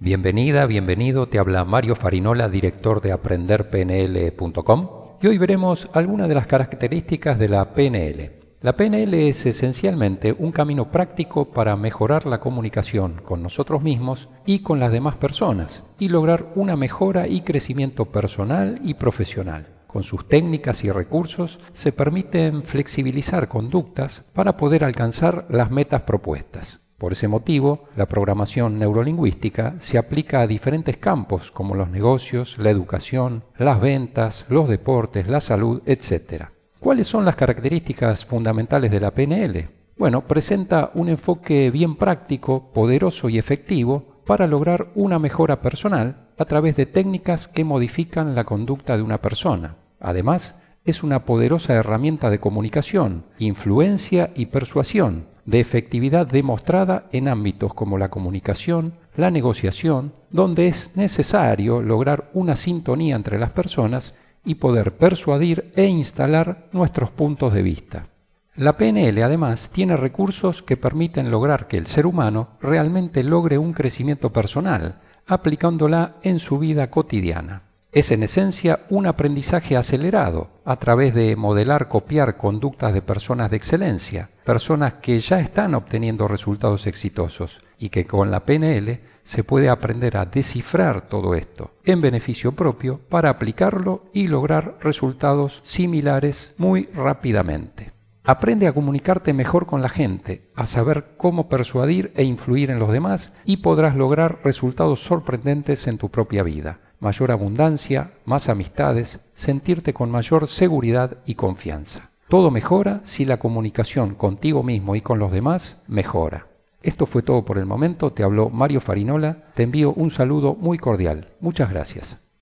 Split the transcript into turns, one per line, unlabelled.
Bienvenida, bienvenido, te habla Mario Farinola, director de aprenderpnl.com y hoy veremos algunas de las características de la PNL. La PNL es esencialmente un camino práctico para mejorar la comunicación con nosotros mismos y con las demás personas y lograr una mejora y crecimiento personal y profesional. Con sus técnicas y recursos se permiten flexibilizar conductas para poder alcanzar las metas propuestas. Por ese motivo, la programación neurolingüística se aplica a diferentes campos como los negocios, la educación, las ventas, los deportes, la salud, etc. ¿Cuáles son las características fundamentales de la PNL? Bueno, presenta un enfoque bien práctico, poderoso y efectivo para lograr una mejora personal a través de técnicas que modifican la conducta de una persona. Además, es una poderosa herramienta de comunicación, influencia y persuasión, de efectividad demostrada en ámbitos como la comunicación, la negociación, donde es necesario lograr una sintonía entre las personas y poder persuadir e instalar nuestros puntos de vista. La PNL además tiene recursos que permiten lograr que el ser humano realmente logre un crecimiento personal, aplicándola en su vida cotidiana. Es en esencia un aprendizaje acelerado a través de modelar, copiar conductas de personas de excelencia, personas que ya están obteniendo resultados exitosos y que con la PNL se puede aprender a descifrar todo esto en beneficio propio para aplicarlo y lograr resultados similares muy rápidamente. Aprende a comunicarte mejor con la gente, a saber cómo persuadir e influir en los demás y podrás lograr resultados sorprendentes en tu propia vida mayor abundancia, más amistades, sentirte con mayor seguridad y confianza. Todo mejora si la comunicación contigo mismo y con los demás mejora. Esto fue todo por el momento, te habló Mario Farinola, te envío un saludo muy cordial. Muchas gracias.